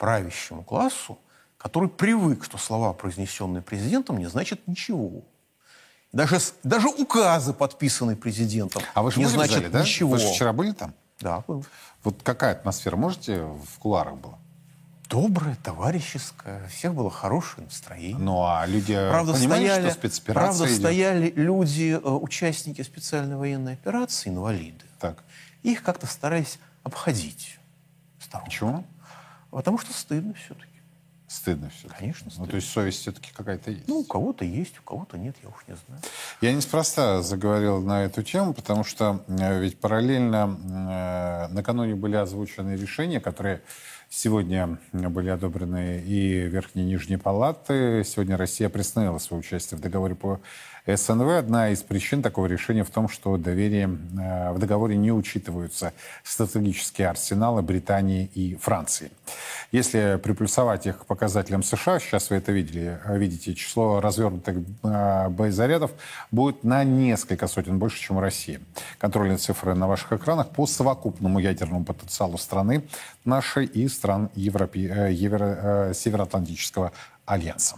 Правящему классу, который привык, что слова, произнесенные президентом, не значат ничего. Даже, даже указы, подписанные президентом, а вы же не значат зале, да? ничего. Вы же вчера были там? Да, был. Вот какая атмосфера, можете, в куларах была? доброе, товарищеское, у всех было хорошее настроение. Ну а люди правда, понимали, стояли, что спецоперация Правда, идет? стояли люди, э, участники специальной военной операции, инвалиды. Так. Их как-то старались обходить. Старого. Почему? Потому что стыдно все-таки. Стыдно все. Конечно, стыдно. Ну, то есть совесть все-таки какая-то есть. Ну, у кого-то есть, у кого-то нет, я уж не знаю. Я неспроста заговорил на эту тему, потому что э, ведь параллельно э, накануне были озвучены решения, которые Сегодня были одобрены и Верхние и Нижние палаты. Сегодня Россия приостановила свое участие в договоре по СНВ. Одна из причин такого решения в том, что доверие, э, в договоре не учитываются стратегические арсеналы Британии и Франции. Если приплюсовать их к показателям США, сейчас вы это видели, видите, число развернутых э, боезарядов будет на несколько сотен больше, чем у России. Контрольные цифры на ваших экранах по совокупному ядерному потенциалу страны нашей и стран Европе, э, Евро, Североатлантического альянса.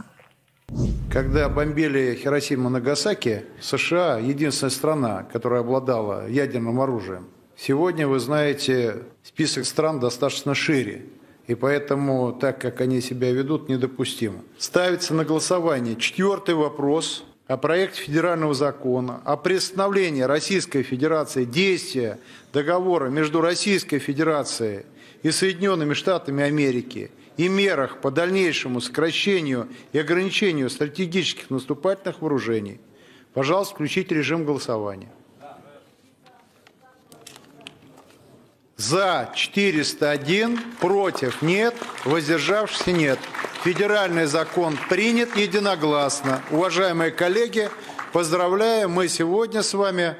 Когда бомбили Хиросиму и Нагасаки, США – единственная страна, которая обладала ядерным оружием. Сегодня, вы знаете, список стран достаточно шире. И поэтому, так как они себя ведут, недопустимо. Ставится на голосование четвертый вопрос о проекте федерального закона о приостановлении Российской Федерации действия договора между Российской Федерацией и Соединенными Штатами Америки – и мерах по дальнейшему сокращению и ограничению стратегических наступательных вооружений. Пожалуйста, включите режим голосования. За 401, против нет, воздержавшихся нет. Федеральный закон принят единогласно. Уважаемые коллеги, поздравляю, мы сегодня с вами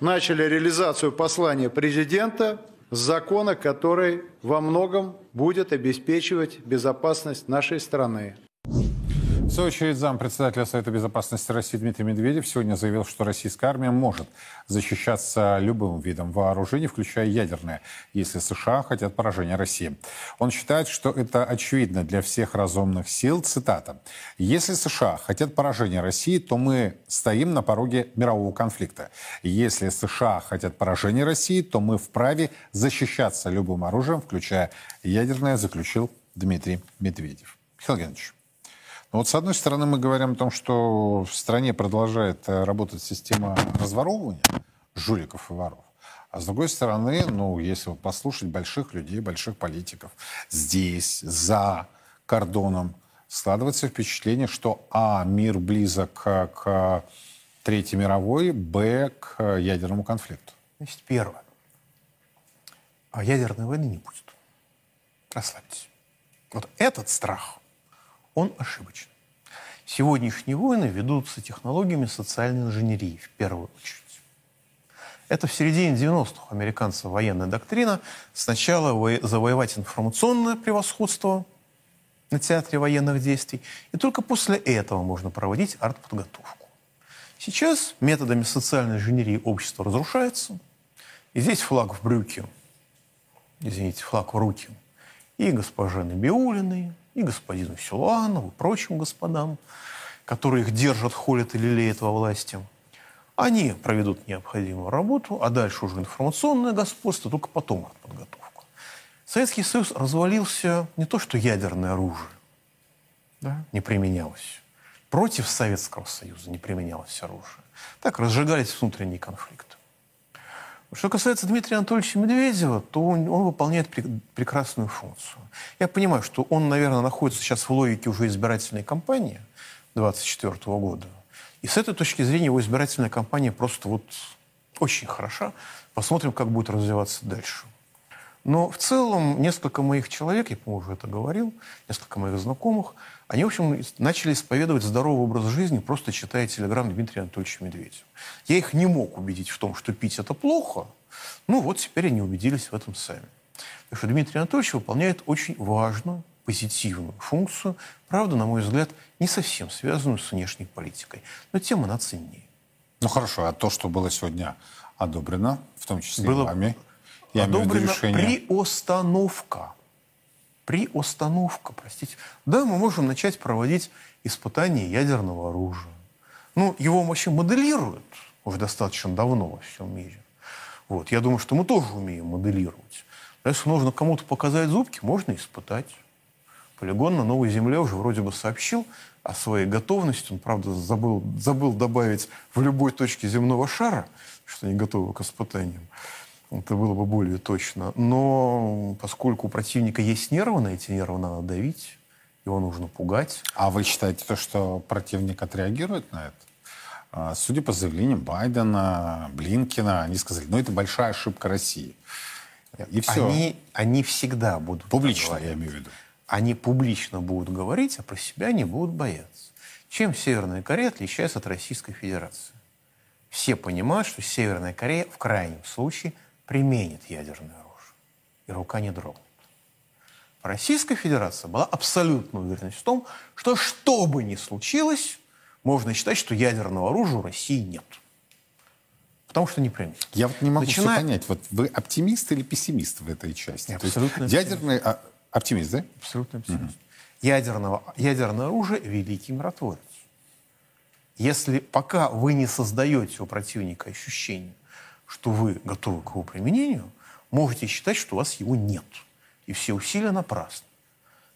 начали реализацию послания президента закона, который во многом будет обеспечивать безопасность нашей страны. В свою очередь, зам председателя Совета Безопасности России Дмитрий Медведев сегодня заявил, что российская армия может защищаться любым видом вооружений, включая ядерное, если США хотят поражения России. Он считает, что это очевидно для всех разумных сил. Цитата. «Если США хотят поражения России, то мы стоим на пороге мирового конфликта. Если США хотят поражения России, то мы вправе защищаться любым оружием, включая ядерное», заключил Дмитрий Медведев. Михаил Геннадьевич. Ну, вот с одной стороны мы говорим о том, что в стране продолжает э, работать система разворовывания жуликов и воров. А с другой стороны, ну, если вот послушать больших людей, больших политиков здесь, за кордоном, складывается впечатление, что а, мир близок к, к Третьей мировой, б, к ядерному конфликту. Значит, первое. а ядерной войны не будет. Расслабьтесь. Вот этот страх, он ошибочен. Сегодняшние войны ведутся технологиями социальной инженерии в первую очередь. Это в середине 90-х американцев военная доктрина. Сначала завоевать информационное превосходство на театре военных действий, и только после этого можно проводить артподготовку. Сейчас методами социальной инженерии общество разрушается, и здесь флаг в брюки, извините, флаг в руки – и госпоже Набиулиной, и господину Силуанову, и прочим господам, которые их держат, холят и лелеют во власти. Они проведут необходимую работу, а дальше уже информационное господство, только потом подготовку. Советский Союз развалился не то, что ядерное оружие да, не применялось. Против Советского Союза не применялось оружие. Так разжигались внутренние конфликты. Что касается Дмитрия Анатольевича Медведева, то он, он выполняет пр прекрасную функцию. Я понимаю, что он, наверное, находится сейчас в логике уже избирательной кампании 24 года. И с этой точки зрения его избирательная кампания просто вот очень хороша. Посмотрим, как будет развиваться дальше. Но в целом несколько моих человек, я, по-моему, уже это говорил, несколько моих знакомых, они, в общем, начали исповедовать здоровый образ жизни, просто читая телеграмм Дмитрия Анатольевича Медведева. Я их не мог убедить в том, что пить это плохо. Ну вот теперь они убедились в этом сами. Так что Дмитрий Анатольевич выполняет очень важную, позитивную функцию, правда, на мой взгляд, не совсем связанную с внешней политикой. Но тем она ценнее. Ну хорошо, а то, что было сегодня одобрено, в том числе было вами, я одобрено приостановка приостановка, простите. Да, мы можем начать проводить испытания ядерного оружия. Ну, его вообще моделируют уже достаточно давно во всем мире. Вот. Я думаю, что мы тоже умеем моделировать. Если нужно кому-то показать зубки, можно испытать. Полигон на Новой Земле уже вроде бы сообщил о своей готовности. Он, правда, забыл, забыл добавить в любой точке земного шара, что они готовы к испытаниям. Это было бы более точно. Но поскольку у противника есть нервы, на эти нервы надо давить, его нужно пугать. А вы считаете, то, что противник отреагирует на это? А, судя по заявлениям Байдена, Блинкина, они сказали, ну это большая ошибка России. И все. Они, они всегда будут Публично, я имею в виду. Они публично будут говорить, а про себя не будут бояться. Чем Северная Корея отличается от Российской Федерации? Все понимают, что Северная Корея в крайнем случае применит ядерное оружие. И рука не дрогнет. Российская Федерация была абсолютно уверена в том, что что бы ни случилось, можно считать, что ядерного оружия у России нет. Потому что не применит. Я вот не могу Начиная... понять, вот вы оптимист или пессимист в этой части? Я абсолютно есть, ядерный а, оптимист, да? Абсолютно оптимист. Угу. Ядерного, ядерное оружие – великий миротворец. Если пока вы не создаете у противника ощущение, что вы готовы к его применению, можете считать, что у вас его нет. И все усилия напрасны.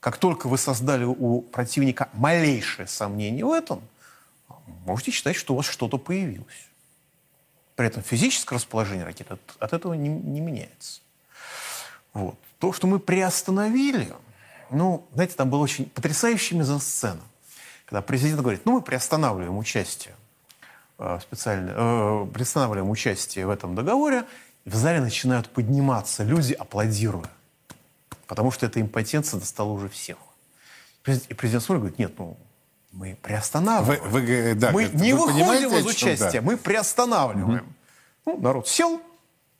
Как только вы создали у противника малейшее сомнение в этом, можете считать, что у вас что-то появилось. При этом физическое расположение ракеты от, от этого не, не меняется. Вот. То, что мы приостановили, ну, знаете, там была очень потрясающая мизансцена. Когда президент говорит, ну, мы приостанавливаем участие специально э, приостанавливаем участие в этом договоре, в зале начинают подниматься люди, аплодируя. Потому что эта импотенция достала уже всех. И президент смотрит говорит, нет, ну, мы приостанавливаем. Вы, вы, да, мы не вы выходим из участия, да. мы приостанавливаем. Угу. Ну, народ сел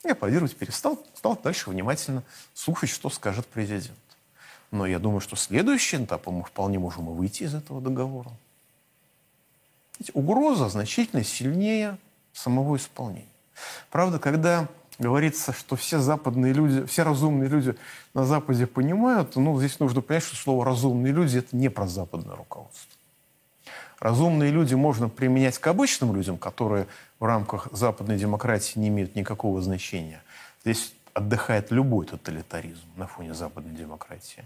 и аплодировать перестал, стал дальше внимательно слушать, что скажет президент. Но я думаю, что следующим этапом мы вполне можем и выйти из этого договора. Угроза значительно сильнее самого исполнения. Правда, когда говорится, что все западные люди, все разумные люди на Западе понимают, ну, здесь нужно понять, что слово «разумные люди» — это не про западное руководство. Разумные люди можно применять к обычным людям, которые в рамках западной демократии не имеют никакого значения. Здесь отдыхает любой тоталитаризм на фоне западной демократии.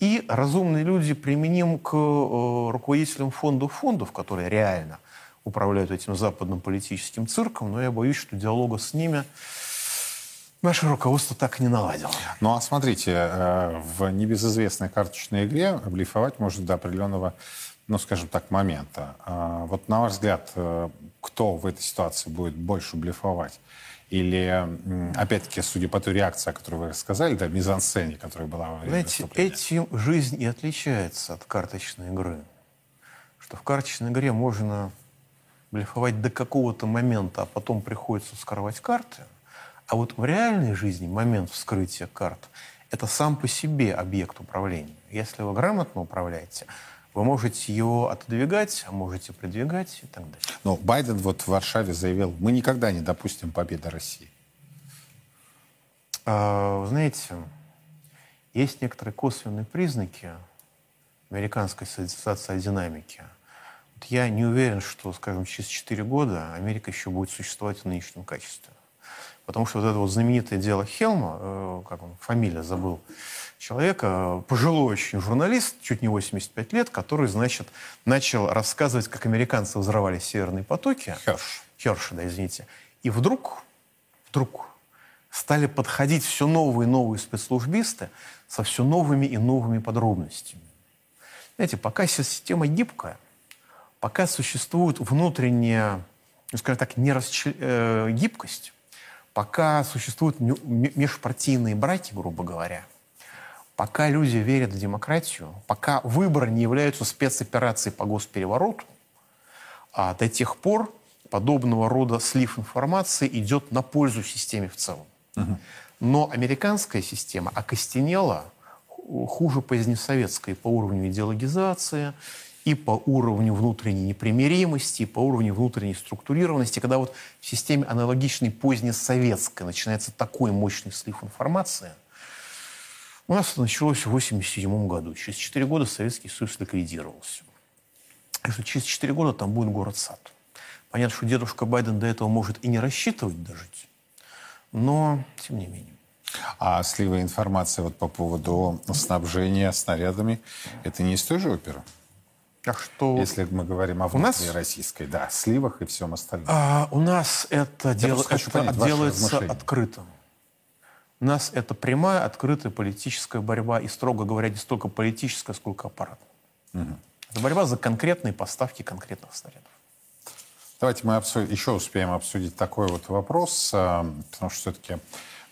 И разумные люди применим к э, руководителям фондов фондов, которые реально управляют этим западным политическим цирком, но я боюсь, что диалога с ними наше руководство так и не наладило. Ну а смотрите, э, в небезызвестной карточной игре блефовать может до определенного, ну скажем так, момента. А вот на ваш взгляд, э, кто в этой ситуации будет больше блефовать? Или, опять-таки, судя по той реакции, о которой вы сказали, да, мизансцене, которая была во время Знаете, этим жизнь и отличается от карточной игры. Что в карточной игре можно блефовать до какого-то момента, а потом приходится вскрывать карты. А вот в реальной жизни момент вскрытия карт – это сам по себе объект управления. Если вы грамотно управляете, вы можете его отодвигать, а можете придвигать и так далее. Но Байден вот в Варшаве заявил, мы никогда не допустим победы России. А, вы знаете, есть некоторые косвенные признаки американской социодинамики. Вот я не уверен, что, скажем, через 4 года Америка еще будет существовать в нынешнем качестве. Потому что вот это вот знаменитое дело Хелма, э, как он, фамилия забыл, человека, пожилой очень журналист, чуть не 85 лет, который, значит, начал рассказывать, как американцы взрывали северные потоки. Херш. Херш, да, извините. И вдруг, вдруг стали подходить все новые и новые спецслужбисты со все новыми и новыми подробностями. Знаете, пока система гибкая, пока существует внутренняя, ну, скажем так, нерасчл... э, гибкость, пока существуют межпартийные браки, грубо говоря, пока люди верят в демократию, пока выборы не являются спецоперацией по госперевороту, а до тех пор подобного рода слив информации идет на пользу системе в целом. Угу. Но американская система окостенела хуже позднесоветской по уровню идеологизации, и по уровню внутренней непримиримости, и по уровню внутренней структурированности, когда вот в системе аналогичной позднесоветской начинается такой мощный слив информации, у нас это началось в 1987 году. Через 4 года Советский Союз ликвидировался. И что через 4 года там будет город-сад. Понятно, что дедушка Байден до этого может и не рассчитывать дожить, но тем не менее. А сливы информации вот по поводу снабжения снарядами, это не из той же оперы? А что... Если мы говорим о внутри российской, да, сливах и всем остальном. А, у нас это, дел... это понять, делается открыто. У нас это прямая, открытая политическая борьба, и, строго говоря, не столько политическая, сколько аппарат. Угу. Это борьба за конкретные поставки конкретных снарядов. Давайте мы обсудим, еще успеем обсудить такой вот вопрос, а, потому что все-таки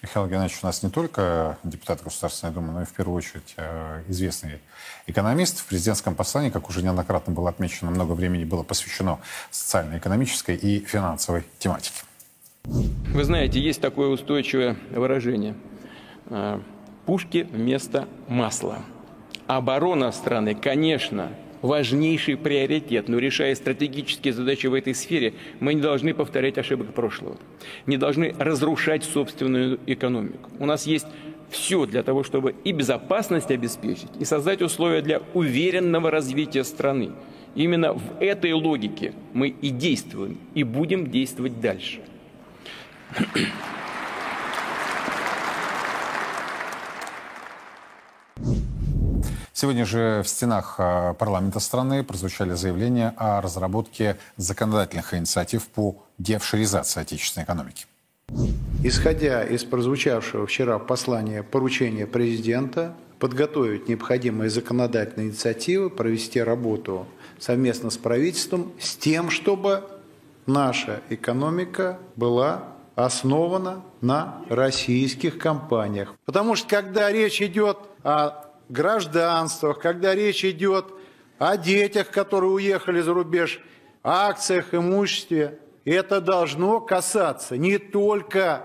Михаил Геннадьевич у нас не только депутат Государственной Думы, но и в первую очередь э, известный экономист. В президентском послании, как уже неоднократно было отмечено, много времени было посвящено социально-экономической и финансовой тематике. Вы знаете, есть такое устойчивое выражение. Э, Пушки вместо масла. Оборона страны, конечно, важнейший приоритет, но решая стратегические задачи в этой сфере, мы не должны повторять ошибок прошлого, не должны разрушать собственную экономику. У нас есть все для того, чтобы и безопасность обеспечить, и создать условия для уверенного развития страны. Именно в этой логике мы и действуем, и будем действовать дальше. Сегодня же в стенах а, парламента страны прозвучали заявления о разработке законодательных инициатив по деофшоризации отечественной экономики. Исходя из прозвучавшего вчера послания поручения президента, подготовить необходимые законодательные инициативы, провести работу совместно с правительством с тем, чтобы наша экономика была основана на российских компаниях. Потому что когда речь идет о гражданствах, когда речь идет о детях, которые уехали за рубеж, акциях, имуществе, это должно касаться не только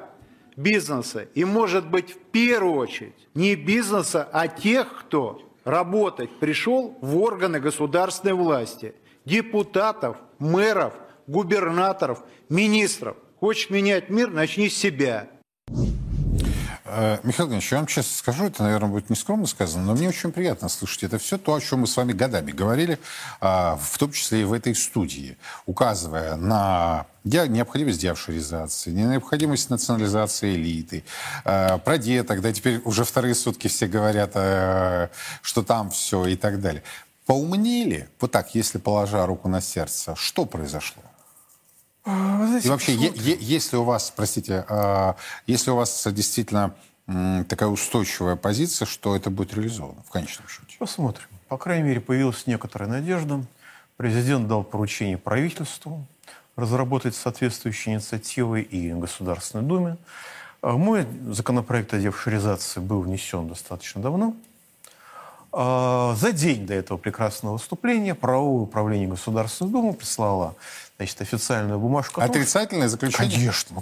бизнеса. И, может быть, в первую очередь не бизнеса, а тех, кто работать пришел в органы государственной власти. Депутатов, мэров, губернаторов, министров. Хочешь менять мир, начни с себя. Э, Михаил Иванович, я вам честно скажу, это, наверное, будет нескромно сказано, но мне очень приятно слышать. Это все то, о чем мы с вами годами говорили, а, в том числе и в этой студии, указывая на необходимость деофшоризации, необходимость национализации элиты, э, про деток, да, теперь уже вторые сутки все говорят, э, что там все и так далее. Поумнели, вот так, если положа руку на сердце, что произошло? А, знаете, и вообще, е- е- если у вас, простите, э- если у вас действительно такая устойчивая позиция, что это будет реализовано в конечном счете? Посмотрим. По крайней мере, появилась некоторая надежда. Президент дал поручение правительству разработать соответствующие инициативы и Государственной Думе. А, мой законопроект о девшеризации был внесен достаточно давно. А, за день до этого прекрасного выступления правовое управление Государственной Думы прислало значит, официальную бумажку. Отрицательное заключение? Конечно.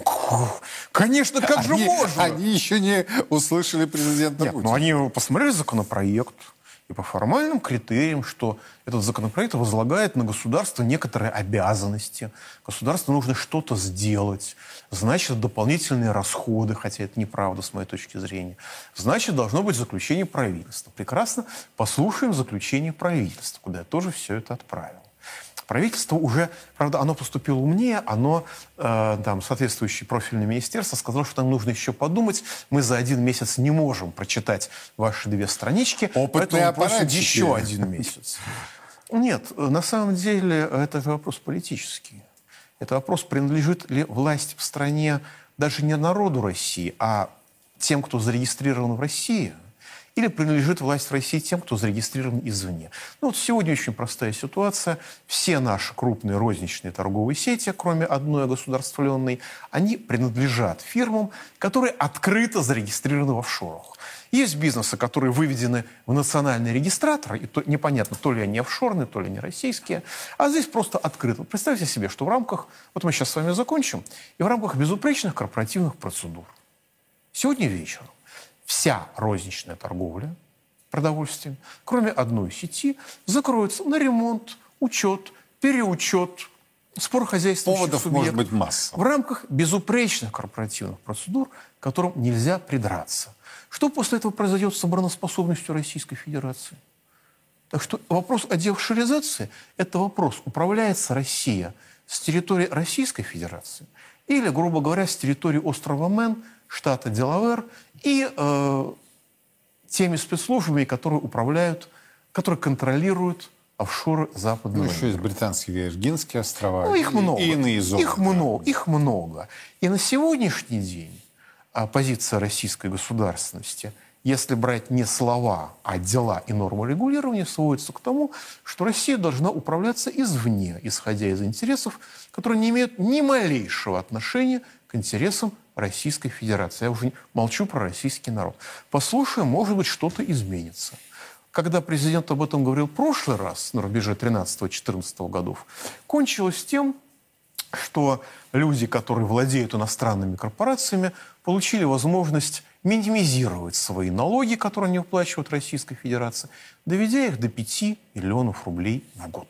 Конечно, как они, же можно? Они еще не услышали президента Нет, Путина. ну они посмотрели законопроект, и по формальным критериям, что этот законопроект возлагает на государство некоторые обязанности. Государству нужно что-то сделать. Значит, дополнительные расходы, хотя это неправда с моей точки зрения. Значит, должно быть заключение правительства. Прекрасно. Послушаем заключение правительства, куда я тоже все это отправил. Правительство уже, правда, оно поступило умнее, оно, э, там, соответствующее профильное министерство сказало, что нам нужно еще подумать. Мы за один месяц не можем прочитать ваши две странички, Опытные поэтому еще один месяц. Нет, на самом деле это вопрос политический. Это вопрос, принадлежит ли власть в стране даже не народу России, а тем, кто зарегистрирован в России – или принадлежит власть России тем, кто зарегистрирован извне. Ну вот сегодня очень простая ситуация. Все наши крупные розничные торговые сети, кроме одной государственной, они принадлежат фирмам, которые открыто зарегистрированы в офшорах. Есть бизнесы, которые выведены в национальный регистратор, и то, непонятно, то ли они офшорные, то ли они российские, а здесь просто открыто. Представьте себе, что в рамках, вот мы сейчас с вами закончим, и в рамках безупречных корпоративных процедур сегодня вечером вся розничная торговля продовольствием, кроме одной сети, закроется на ремонт, учет, переучет, спор хозяйственных Поводов может быть масса. В рамках безупречных корпоративных процедур, к которым нельзя придраться. Что после этого произойдет с обороноспособностью Российской Федерации? Так что вопрос о девшеризации – это вопрос, управляется Россия с территории Российской Федерации или, грубо говоря, с территории острова Мэн, штата Делавер и э, теми спецслужбами, которые управляют, которые контролируют офшоры западного Ну, еще есть британские Виргинские острова. Ну, их и- много. И иные зоны. Их много, их много. И на сегодняшний день а, позиция российской государственности, если брать не слова, а дела и нормы регулирования, сводится к тому, что Россия должна управляться извне, исходя из интересов, которые не имеют ни малейшего отношения к интересам Российской Федерации. Я уже молчу про российский народ. Послушаем, может быть, что-то изменится. Когда президент об этом говорил в прошлый раз, на рубеже 13-14 годов, кончилось тем, что люди, которые владеют иностранными корпорациями, получили возможность минимизировать свои налоги, которые они уплачивают Российской Федерации, доведя их до 5 миллионов рублей в год.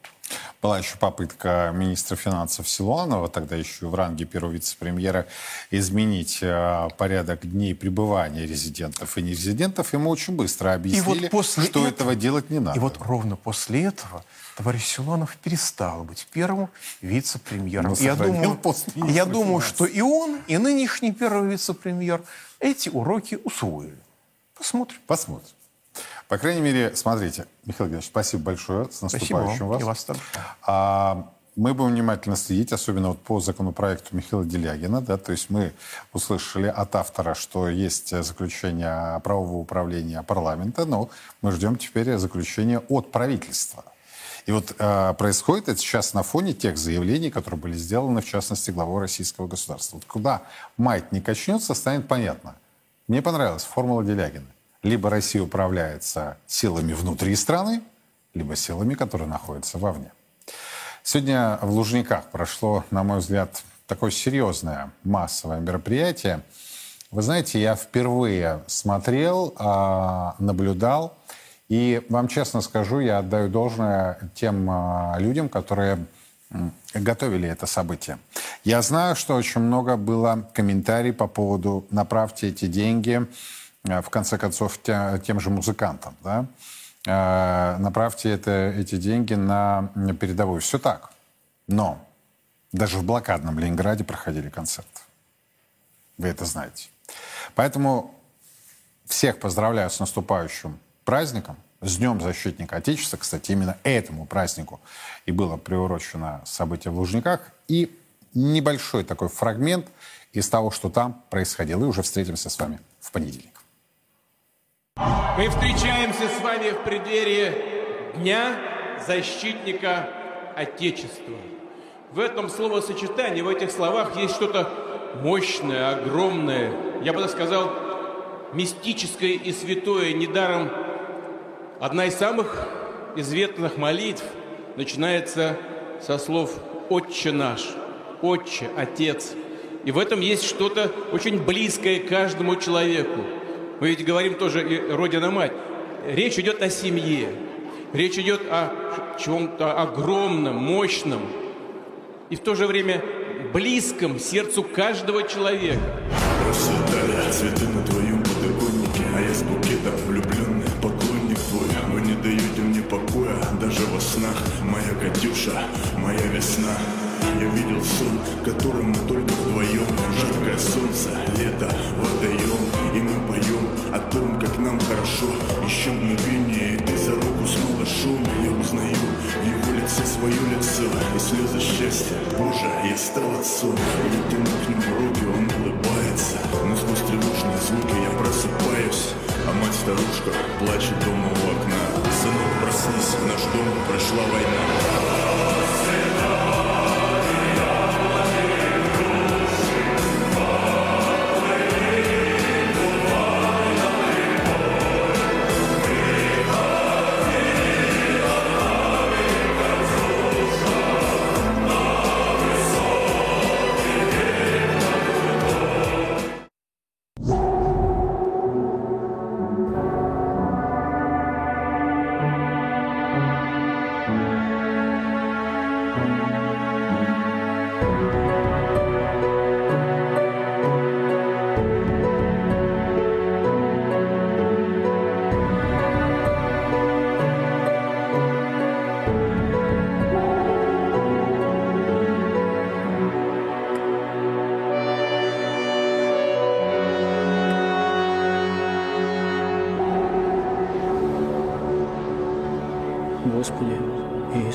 Была еще попытка министра финансов Силуанова, тогда еще в ранге первого вице-премьера, изменить э, порядок дней пребывания резидентов и нерезидентов. Ему очень быстро объяснили, после что этого- этого делать не надо. И вот ровно после этого товарищ Силуанов перестал быть первым вице-премьером. Я думаю, пост я думаю, что и он, и нынешний первый вице-премьер эти уроки усвоили. Посмотрим. Посмотрим. По крайней мере, смотрите, Михаил Геннадьевич, спасибо большое. С Спасибо наступающим вам. вас. И вас также. А, мы будем внимательно следить, особенно вот по законопроекту Михаила Делягина. Да, то есть мы услышали от автора, что есть заключение правового управления парламента, но мы ждем теперь заключения от правительства. И вот э, происходит это сейчас на фоне тех заявлений, которые были сделаны, в частности, главой российского государства. Вот куда майт не качнется, станет понятно. Мне понравилась формула Делягина. Либо Россия управляется силами внутри страны, либо силами, которые находятся вовне. Сегодня в Лужниках прошло, на мой взгляд, такое серьезное массовое мероприятие. Вы знаете, я впервые смотрел, а, наблюдал, и вам честно скажу, я отдаю должное тем а, людям, которые готовили это событие. Я знаю, что очень много было комментариев по поводу «направьте эти деньги», в конце концов, те- тем же музыкантам, да? Э, направьте это, эти деньги на передовую. Все так. Но даже в блокадном Ленинграде проходили концерты. Вы это знаете. Поэтому всех поздравляю с наступающим праздником, с Днем Защитника Отечества. Кстати, именно этому празднику и было приурочено событие в Лужниках. И небольшой такой фрагмент из того, что там происходило. И уже встретимся с вами в понедельник. Мы встречаемся с вами в преддверии Дня защитника Отечества. В этом словосочетании, в этих словах есть что-то мощное, огромное, я бы так сказал, мистическое и святое. Недаром одна из самых известных молитв начинается со слов «Отче наш», «Отче», «Отец». И в этом есть что-то очень близкое каждому человеку. Мы ведь говорим тоже и «Родина-мать». Речь идет о семье, речь идет о чем-то огромном, мощном и в то же время близком сердцу каждого человека. Расцветали цветы на твоем подоконнике, а я с букетом влюбленный поклонник твой. Вы не даете мне покоя даже во снах, моя Катюша, моя весна. Я видел сон, которым мы только вдвоем Жаркое солнце, лето, водоем И мы поем о том, как нам хорошо Еще мгновение, и ты за руку снова шел Я узнаю в его лице свое лицо И слезы счастья, Боже, я стал отцом Я тяну к нему руки, он улыбается. Но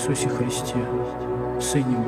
Иисусе Христе, Сыне